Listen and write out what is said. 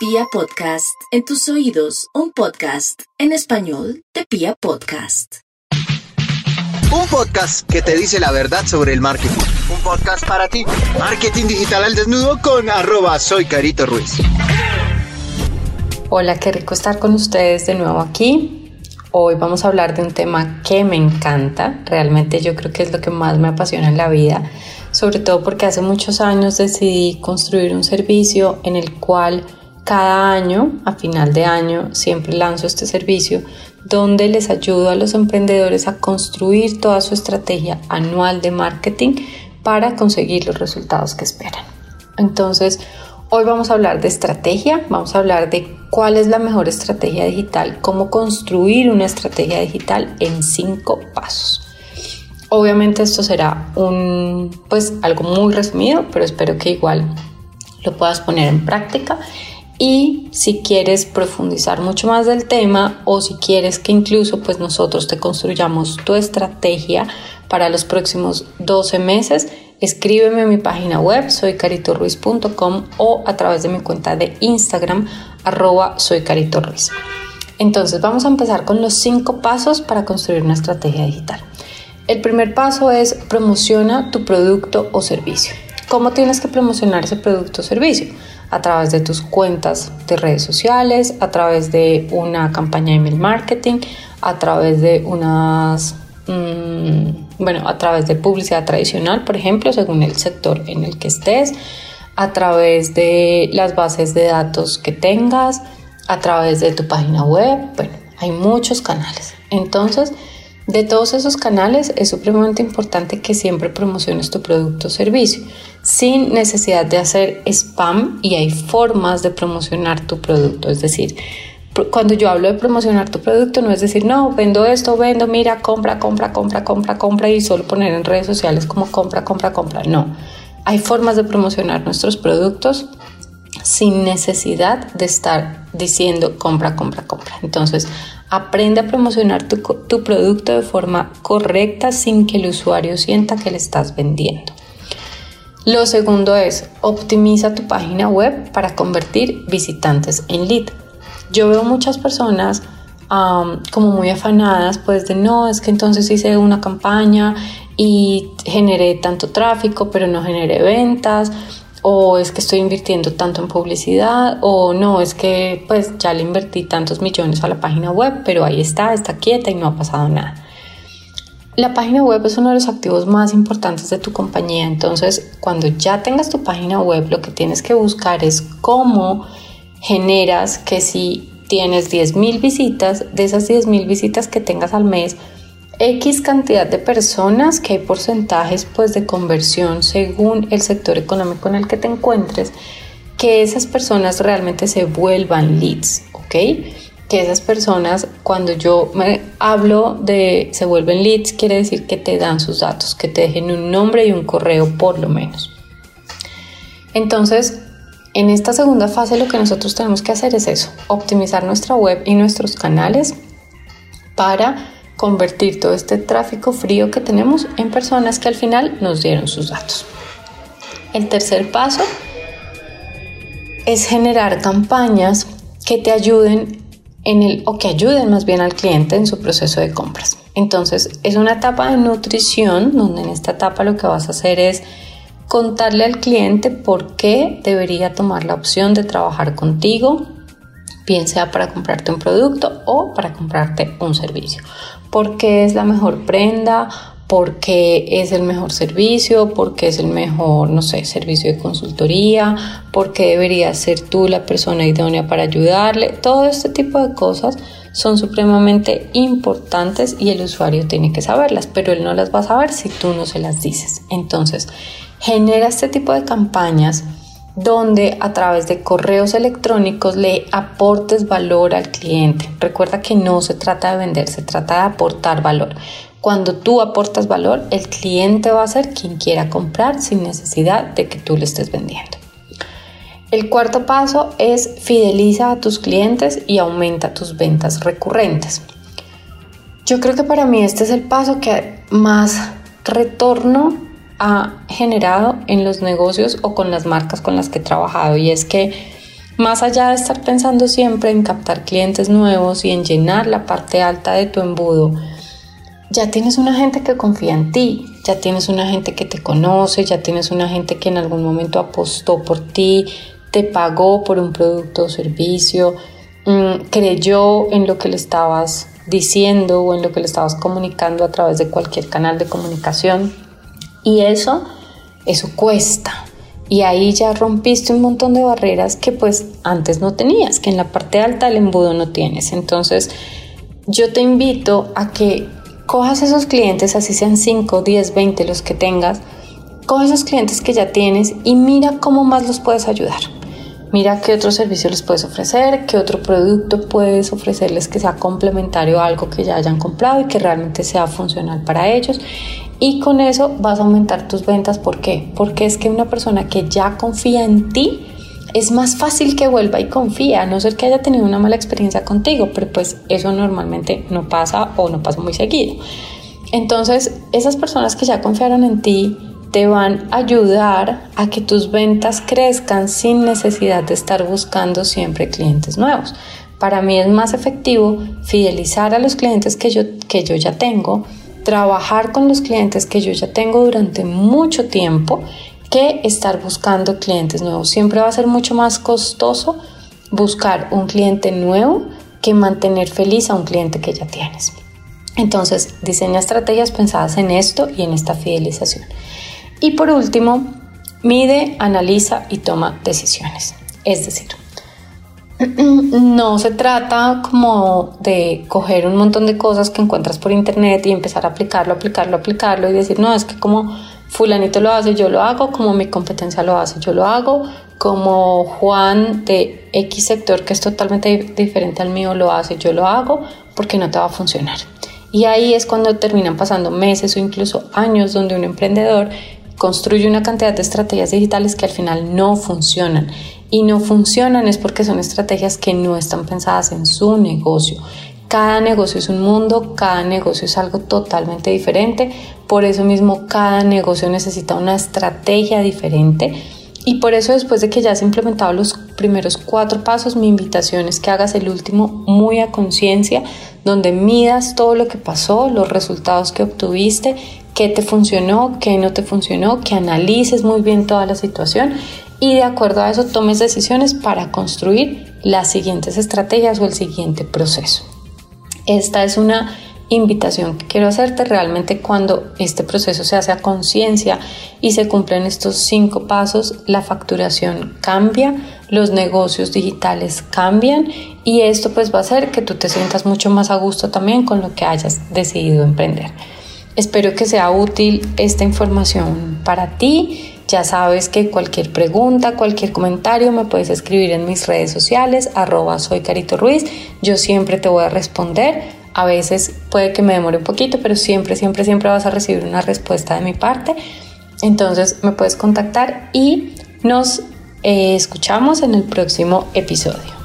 Pia Podcast, en tus oídos, un podcast en español de Pia Podcast. Un podcast que te dice la verdad sobre el marketing. Un podcast para ti. Marketing digital al desnudo con arroba soy Carito Ruiz. Hola, qué rico estar con ustedes de nuevo aquí. Hoy vamos a hablar de un tema que me encanta. Realmente yo creo que es lo que más me apasiona en la vida. Sobre todo porque hace muchos años decidí construir un servicio en el cual cada año, a final de año, siempre lanzo este servicio donde les ayudo a los emprendedores a construir toda su estrategia anual de marketing para conseguir los resultados que esperan. Entonces, hoy vamos a hablar de estrategia, vamos a hablar de cuál es la mejor estrategia digital, cómo construir una estrategia digital en cinco pasos. Obviamente esto será un pues algo muy resumido, pero espero que igual lo puedas poner en práctica y si quieres profundizar mucho más del tema o si quieres que incluso pues nosotros te construyamos tu estrategia para los próximos 12 meses, escríbeme en mi página web soycaritorruiz.com o a través de mi cuenta de Instagram arroba soycaritorruiz. Entonces vamos a empezar con los cinco pasos para construir una estrategia digital. El primer paso es promociona tu producto o servicio. ¿Cómo tienes que promocionar ese producto o servicio? A través de tus cuentas de redes sociales, a través de una campaña de email marketing, a través de unas, mm, bueno, a través de publicidad tradicional, por ejemplo, según el sector en el que estés, a través de las bases de datos que tengas, a través de tu página web, bueno, hay muchos canales. Entonces, de todos esos canales es supremamente importante que siempre promociones tu producto o servicio sin necesidad de hacer spam y hay formas de promocionar tu producto. Es decir, cuando yo hablo de promocionar tu producto, no es decir, no, vendo esto, vendo, mira, compra, compra, compra, compra, compra y solo poner en redes sociales como compra, compra, compra. No, hay formas de promocionar nuestros productos sin necesidad de estar diciendo compra, compra, compra. Entonces, aprende a promocionar tu, tu producto de forma correcta sin que el usuario sienta que le estás vendiendo. Lo segundo es optimiza tu página web para convertir visitantes en lead. Yo veo muchas personas como muy afanadas, pues de no, es que entonces hice una campaña y generé tanto tráfico, pero no generé ventas, o es que estoy invirtiendo tanto en publicidad, o no, es que pues ya le invertí tantos millones a la página web, pero ahí está, está quieta y no ha pasado nada. La página web es uno de los activos más importantes de tu compañía, entonces cuando ya tengas tu página web lo que tienes que buscar es cómo generas que si tienes 10.000 visitas, de esas 10.000 visitas que tengas al mes, X cantidad de personas, que hay porcentajes pues de conversión según el sector económico en el que te encuentres, que esas personas realmente se vuelvan leads, ¿ok? Que esas personas, cuando yo me hablo de se vuelven leads, quiere decir que te dan sus datos, que te dejen un nombre y un correo por lo menos. Entonces, en esta segunda fase lo que nosotros tenemos que hacer es eso, optimizar nuestra web y nuestros canales para convertir todo este tráfico frío que tenemos en personas que al final nos dieron sus datos. El tercer paso es generar campañas que te ayuden en el, o que ayuden más bien al cliente en su proceso de compras. Entonces, es una etapa de nutrición donde en esta etapa lo que vas a hacer es contarle al cliente por qué debería tomar la opción de trabajar contigo, bien sea para comprarte un producto o para comprarte un servicio. ¿Por qué es la mejor prenda? Porque es el mejor servicio, porque es el mejor, no sé, servicio de consultoría, porque deberías ser tú la persona idónea para ayudarle. Todo este tipo de cosas son supremamente importantes y el usuario tiene que saberlas, pero él no las va a saber si tú no se las dices. Entonces, genera este tipo de campañas donde a través de correos electrónicos le aportes valor al cliente. Recuerda que no se trata de vender, se trata de aportar valor. Cuando tú aportas valor, el cliente va a ser quien quiera comprar sin necesidad de que tú le estés vendiendo. El cuarto paso es fideliza a tus clientes y aumenta tus ventas recurrentes. Yo creo que para mí este es el paso que más retorno ha generado en los negocios o con las marcas con las que he trabajado y es que Más allá de estar pensando siempre en captar clientes nuevos y en llenar la parte alta de tu embudo, ya tienes una gente que confía en ti, ya tienes una gente que te conoce, ya tienes una gente que en algún momento apostó por ti, te pagó por un producto o servicio, mm, creyó en lo que le estabas diciendo o en lo que le estabas comunicando a través de cualquier canal de comunicación. Y eso, eso cuesta. Y ahí ya rompiste un montón de barreras que pues antes no tenías, que en la parte alta del embudo no tienes. Entonces, yo te invito a que cojas esos clientes, así sean 5, 10, 20 los que tengas, coge esos clientes que ya tienes y mira cómo más los puedes ayudar. Mira qué otro servicio les puedes ofrecer, qué otro producto puedes ofrecerles que sea complementario a algo que ya hayan comprado y que realmente sea funcional para ellos. Y con eso vas a aumentar tus ventas. ¿Por qué? Porque es que una persona que ya confía en ti, es más fácil que vuelva y confía, a no ser que haya tenido una mala experiencia contigo, pero pues eso normalmente no pasa o no pasa muy seguido. Entonces, esas personas que ya confiaron en ti te van a ayudar a que tus ventas crezcan sin necesidad de estar buscando siempre clientes nuevos. Para mí es más efectivo fidelizar a los clientes que yo, que yo ya tengo, trabajar con los clientes que yo ya tengo durante mucho tiempo que estar buscando clientes nuevos. Siempre va a ser mucho más costoso buscar un cliente nuevo que mantener feliz a un cliente que ya tienes. Entonces, diseña estrategias pensadas en esto y en esta fidelización. Y por último, mide, analiza y toma decisiones. Es decir, no se trata como de coger un montón de cosas que encuentras por internet y empezar a aplicarlo, aplicarlo, aplicarlo y decir, no, es que como fulanito lo hace, yo lo hago, como mi competencia lo hace, yo lo hago, como Juan de X sector que es totalmente diferente al mío lo hace, yo lo hago, porque no te va a funcionar. Y ahí es cuando terminan pasando meses o incluso años donde un emprendedor construye una cantidad de estrategias digitales que al final no funcionan. Y no funcionan es porque son estrategias que no están pensadas en su negocio. Cada negocio es un mundo, cada negocio es algo totalmente diferente, por eso mismo cada negocio necesita una estrategia diferente y por eso después de que ya has implementado los primeros cuatro pasos, mi invitación es que hagas el último muy a conciencia, donde midas todo lo que pasó, los resultados que obtuviste, qué te funcionó, qué no te funcionó, que analices muy bien toda la situación y de acuerdo a eso tomes decisiones para construir las siguientes estrategias o el siguiente proceso. Esta es una invitación que quiero hacerte realmente cuando este proceso se hace a conciencia y se cumplen estos cinco pasos, la facturación cambia, los negocios digitales cambian y esto pues va a hacer que tú te sientas mucho más a gusto también con lo que hayas decidido emprender. Espero que sea útil esta información para ti. Ya sabes que cualquier pregunta, cualquier comentario me puedes escribir en mis redes sociales, arroba soy Carito Ruiz. Yo siempre te voy a responder. A veces puede que me demore un poquito, pero siempre, siempre, siempre vas a recibir una respuesta de mi parte. Entonces me puedes contactar y nos eh, escuchamos en el próximo episodio.